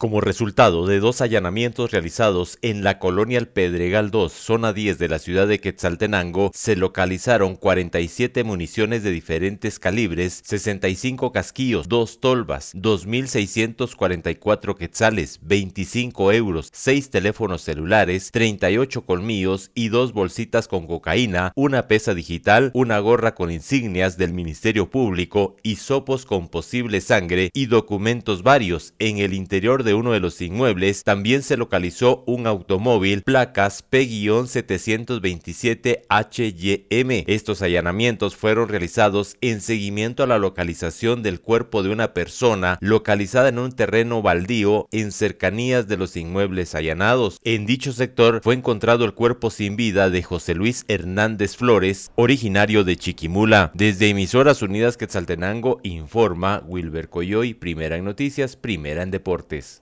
Como resultado de dos allanamientos realizados en la colonia El Pedregal 2, zona 10 de la ciudad de Quetzaltenango, se localizaron 47 municiones de diferentes calibres, 65 casquillos, 2 tolvas, 2.644 quetzales, 25 euros, 6 teléfonos celulares, 38 colmillos y dos bolsitas con cocaína, una pesa digital, una gorra con insignias del Ministerio Público, hisopos con posible sangre y documentos varios en el interior de de uno de los inmuebles también se localizó un automóvil placas P-727HYM. Estos allanamientos fueron realizados en seguimiento a la localización del cuerpo de una persona localizada en un terreno baldío en cercanías de los inmuebles allanados. En dicho sector fue encontrado el cuerpo sin vida de José Luis Hernández Flores, originario de Chiquimula. Desde Emisoras Unidas Quetzaltenango informa Wilber Coyoy, primera en noticias, primera en deportes.